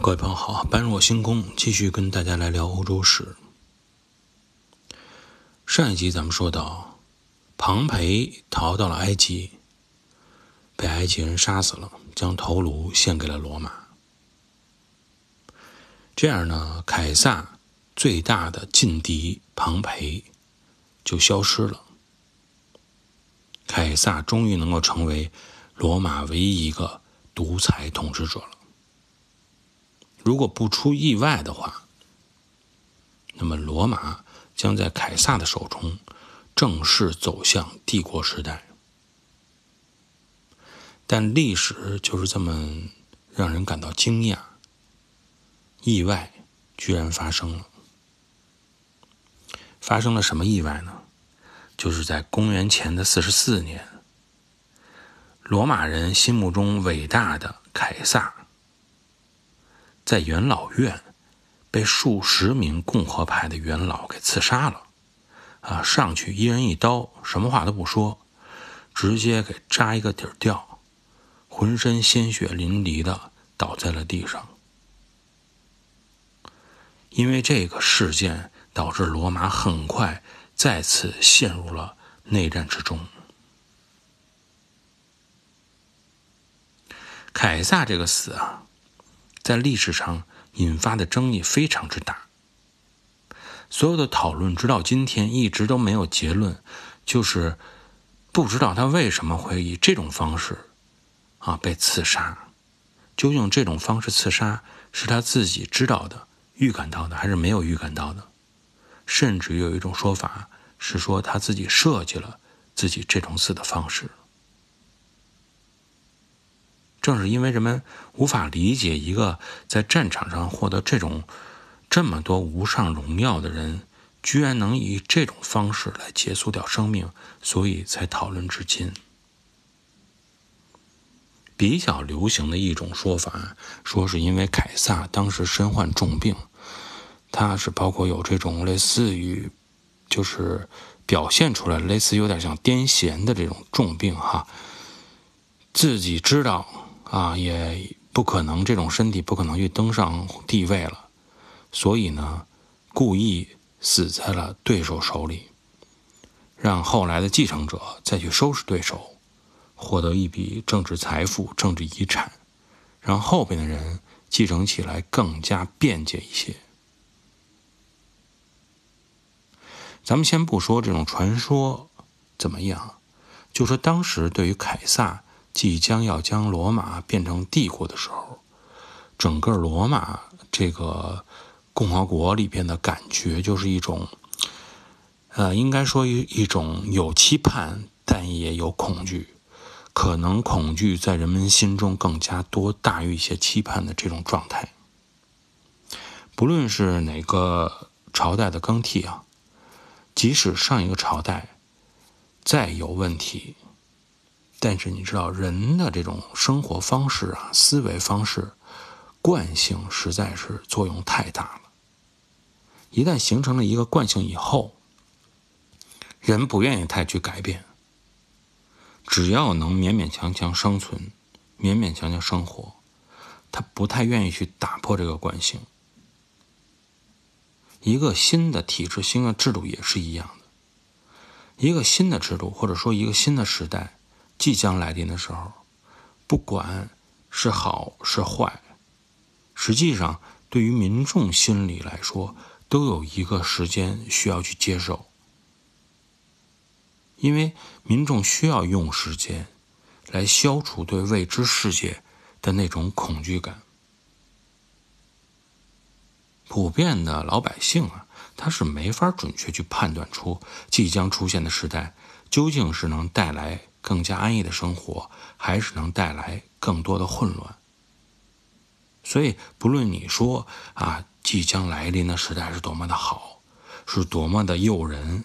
各位朋友好，般若星空继续跟大家来聊欧洲史。上一集咱们说到，庞培逃到了埃及，被埃及人杀死了，将头颅献给了罗马。这样呢，凯撒最大的劲敌庞培就消失了，凯撒终于能够成为罗马唯一一个独裁统治者了。如果不出意外的话，那么罗马将在凯撒的手中正式走向帝国时代。但历史就是这么让人感到惊讶，意外居然发生了。发生了什么意外呢？就是在公元前的四十四年，罗马人心目中伟大的凯撒。在元老院被数十名共和派的元老给刺杀了，啊，上去一人一刀，什么话都不说，直接给扎一个底儿掉，浑身鲜血淋漓的倒在了地上。因为这个事件，导致罗马很快再次陷入了内战之中。凯撒这个死啊。在历史上引发的争议非常之大，所有的讨论直到今天一直都没有结论，就是不知道他为什么会以这种方式啊被刺杀。究竟这种方式刺杀是他自己知道的、预感到的，还是没有预感到的？甚至有一种说法是说他自己设计了自己这种死的方式。正是因为人们无法理解一个在战场上获得这种这么多无上荣耀的人，居然能以这种方式来结束掉生命，所以才讨论至今。比较流行的一种说法，说是因为凯撒当时身患重病，他是包括有这种类似于，就是表现出来类似有点像癫痫的这种重病哈，自己知道。啊，也不可能，这种身体不可能去登上帝位了，所以呢，故意死在了对手手里，让后来的继承者再去收拾对手，获得一笔政治财富、政治遗产，让后边的人继承起来更加便捷一些。咱们先不说这种传说怎么样，就说当时对于凯撒。即将要将罗马变成帝国的时候，整个罗马这个共和国里边的感觉就是一种，呃，应该说一一种有期盼，但也有恐惧，可能恐惧在人们心中更加多大于一些期盼的这种状态。不论是哪个朝代的更替啊，即使上一个朝代再有问题。但是你知道，人的这种生活方式啊，思维方式，惯性实在是作用太大了。一旦形成了一个惯性以后，人不愿意太去改变。只要能勉勉强强生存，勉勉强强生活，他不太愿意去打破这个惯性。一个新的体制、新的制度也是一样的。一个新的制度，或者说一个新的时代。即将来临的时候，不管是好是坏，实际上对于民众心理来说，都有一个时间需要去接受，因为民众需要用时间来消除对未知世界的那种恐惧感。普遍的老百姓啊，他是没法准确去判断出即将出现的时代究竟是能带来。更加安逸的生活，还是能带来更多的混乱。所以，不论你说啊，即将来临的时代是多么的好，是多么的诱人，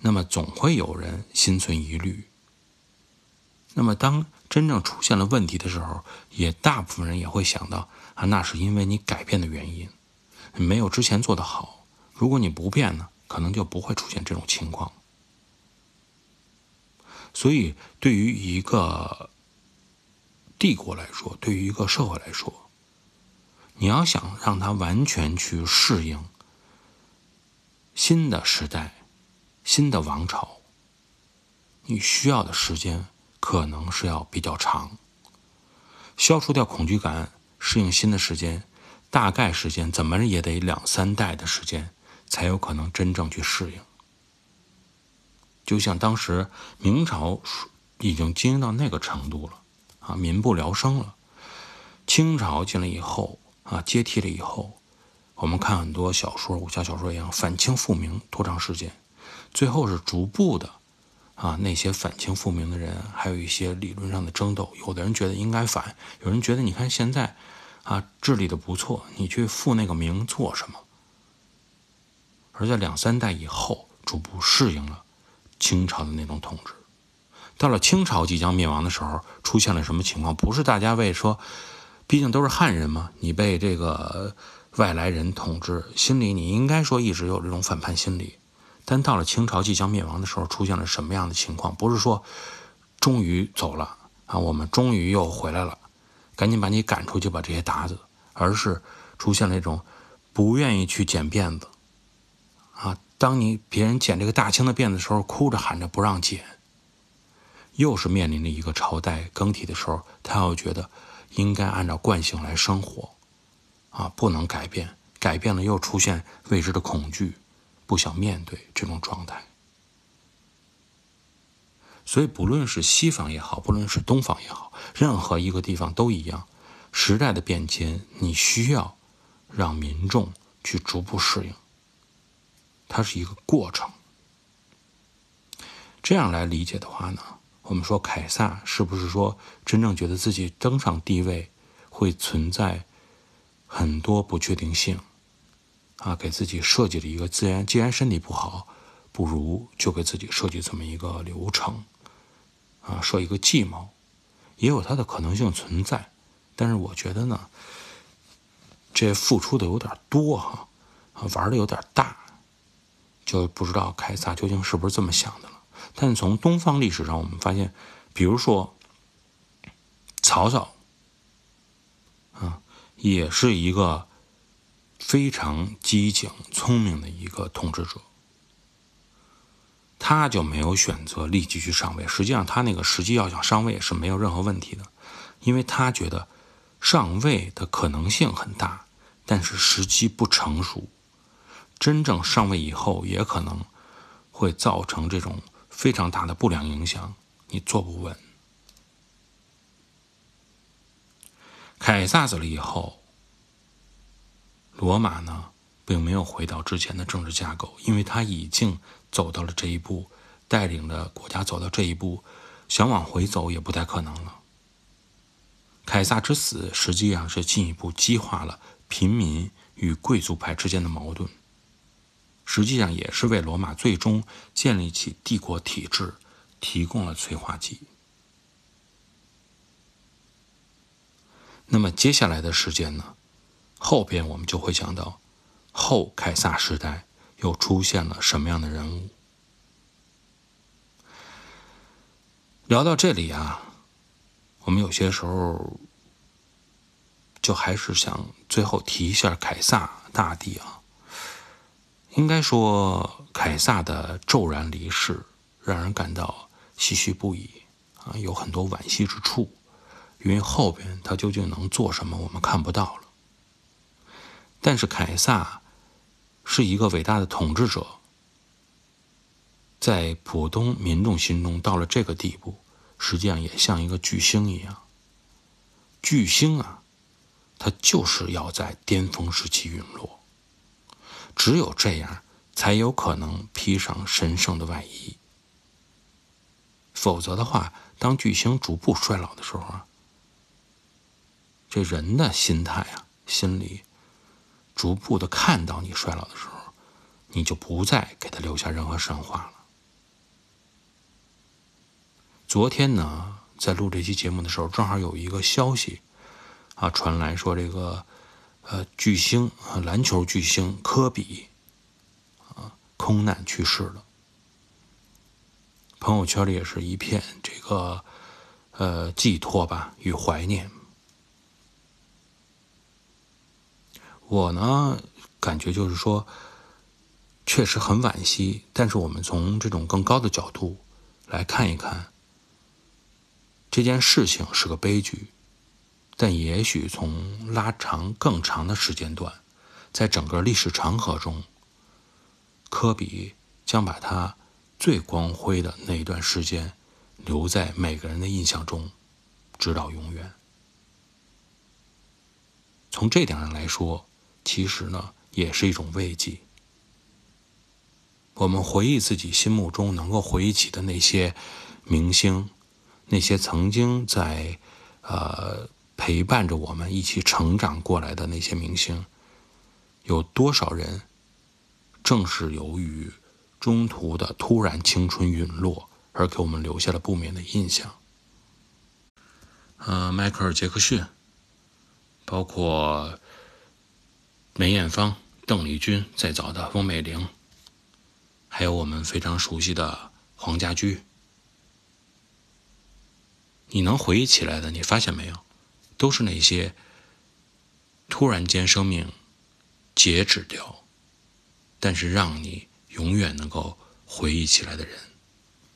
那么总会有人心存疑虑。那么，当真正出现了问题的时候，也大部分人也会想到啊，那是因为你改变的原因，没有之前做的好。如果你不变呢，可能就不会出现这种情况。所以，对于一个帝国来说，对于一个社会来说，你要想让他完全去适应新的时代、新的王朝，你需要的时间可能是要比较长。消除掉恐惧感，适应新的时间，大概时间怎么也得两三代的时间，才有可能真正去适应。就像当时明朝已经经营到那个程度了，啊，民不聊生了。清朝进来以后，啊，接替了以后，我们看很多小说，武侠小说一样，反清复明多长时间？最后是逐步的，啊，那些反清复明的人，还有一些理论上的争斗。有的人觉得应该反，有人觉得你看现在，啊，治理的不错，你去复那个明做什么？而在两三代以后，逐步适应了。清朝的那种统治，到了清朝即将灭亡的时候，出现了什么情况？不是大家为说，毕竟都是汉人嘛，你被这个外来人统治，心里你应该说一直有这种反叛心理。但到了清朝即将灭亡的时候，出现了什么样的情况？不是说终于走了啊，我们终于又回来了，赶紧把你赶出去把这些鞑子，而是出现了一种不愿意去剪辫子啊。当你别人剪这个大清的辫子的时候，哭着喊着不让剪，又是面临着一个朝代更替的时候，他又觉得应该按照惯性来生活，啊，不能改变，改变了又出现未知的恐惧，不想面对这种状态。所以，不论是西方也好，不论是东方也好，任何一个地方都一样，时代的变迁，你需要让民众去逐步适应。它是一个过程，这样来理解的话呢，我们说凯撒是不是说真正觉得自己登上帝位会存在很多不确定性啊？给自己设计了一个自然，既然身体不好，不如就给自己设计这么一个流程啊，设一个计谋，也有它的可能性存在。但是我觉得呢，这付出的有点多哈，玩的有点大。就不知道凯撒究竟是不是这么想的了。但从东方历史上，我们发现，比如说曹操，啊，也是一个非常机警、聪明的一个统治者。他就没有选择立即去上位。实际上，他那个时机要想上位是没有任何问题的，因为他觉得上位的可能性很大，但是时机不成熟。真正上位以后，也可能会造成这种非常大的不良影响，你坐不稳。凯撒死了以后，罗马呢，并没有回到之前的政治架构，因为他已经走到了这一步，带领着国家走到这一步，想往回走也不太可能了。凯撒之死实际上是进一步激化了平民与贵族派之间的矛盾。实际上也是为罗马最终建立起帝国体制提供了催化剂。那么接下来的时间呢？后边我们就会讲到后凯撒时代又出现了什么样的人物。聊到这里啊，我们有些时候就还是想最后提一下凯撒大帝啊。应该说，凯撒的骤然离世让人感到唏嘘不已啊，有很多惋惜之处，因为后边他究竟能做什么，我们看不到了。但是凯撒是一个伟大的统治者，在普通民众心中到了这个地步，实际上也像一个巨星一样。巨星啊，他就是要在巅峰时期陨落。只有这样，才有可能披上神圣的外衣。否则的话，当巨星逐步衰老的时候啊，这人的心态啊，心里逐步的看到你衰老的时候，你就不再给他留下任何神话了。昨天呢，在录这期节目的时候，正好有一个消息啊传来说这个。呃，巨星啊，篮球巨星科比啊，空难去世了。朋友圈里也是一片这个呃寄托吧与怀念。我呢，感觉就是说，确实很惋惜。但是我们从这种更高的角度来看一看，这件事情是个悲剧。但也许从拉长更长的时间段，在整个历史长河中，科比将把他最光辉的那一段时间留在每个人的印象中，直到永远。从这点上来说，其实呢也是一种慰藉。我们回忆自己心目中能够回忆起的那些明星，那些曾经在呃。陪伴着我们一起成长过来的那些明星，有多少人正是由于中途的突然青春陨落而给我们留下了不免的印象？呃，迈克尔·杰克逊，包括梅艳芳、邓丽君，再早的翁美玲，还有我们非常熟悉的黄家驹，你能回忆起来的，你发现没有？都是那些突然间生命截止掉，但是让你永远能够回忆起来的人，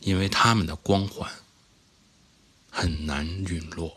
因为他们的光环很难陨落。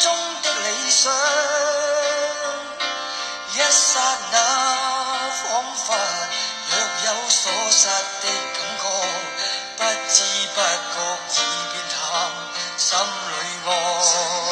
中的理想，一刹那仿佛若有所失的感觉，不知不觉已变淡，心里爱。